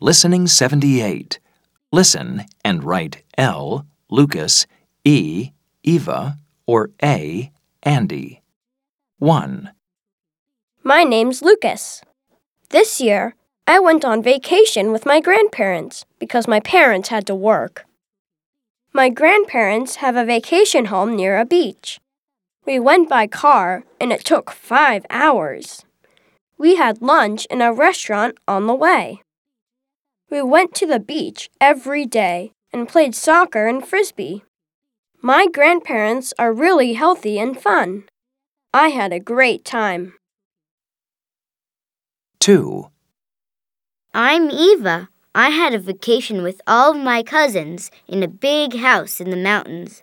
Listening 78. Listen and write L, Lucas, E, Eva, or A, Andy. 1, My name's Lucas. This year, I went on vacation with my grandparents because my parents had to work. My grandparents have a vacation home near a beach. We went by car and it took five hours. We had lunch in a restaurant on the way. We went to the beach every day and played soccer and frisbee. My grandparents are really healthy and fun. I had a great time. 2, I'm Eva. I had a vacation with all of my cousins in a big house in the mountains.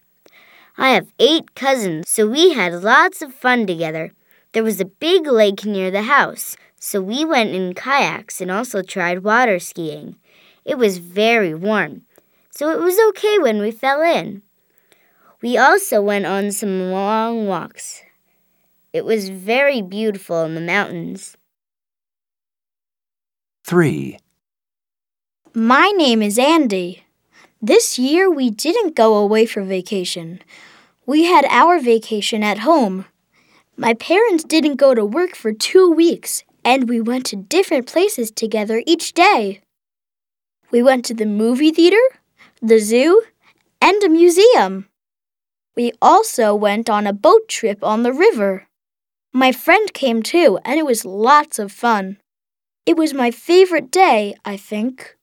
I have eight cousins, so we had lots of fun together. There was a big lake near the house, so we went in kayaks and also tried water skiing. It was very warm, so it was okay when we fell in. We also went on some long walks. It was very beautiful in the mountains. 3, My name is Andy. This year we didn't go away for vacation. We had our vacation at home. My parents didn't go to work for two weeks, and we went to different places together each day. We went to the movie theater, the zoo, and a museum. We also went on a boat trip on the river. My friend came too, and it was lots of fun. It was my favorite day, I think.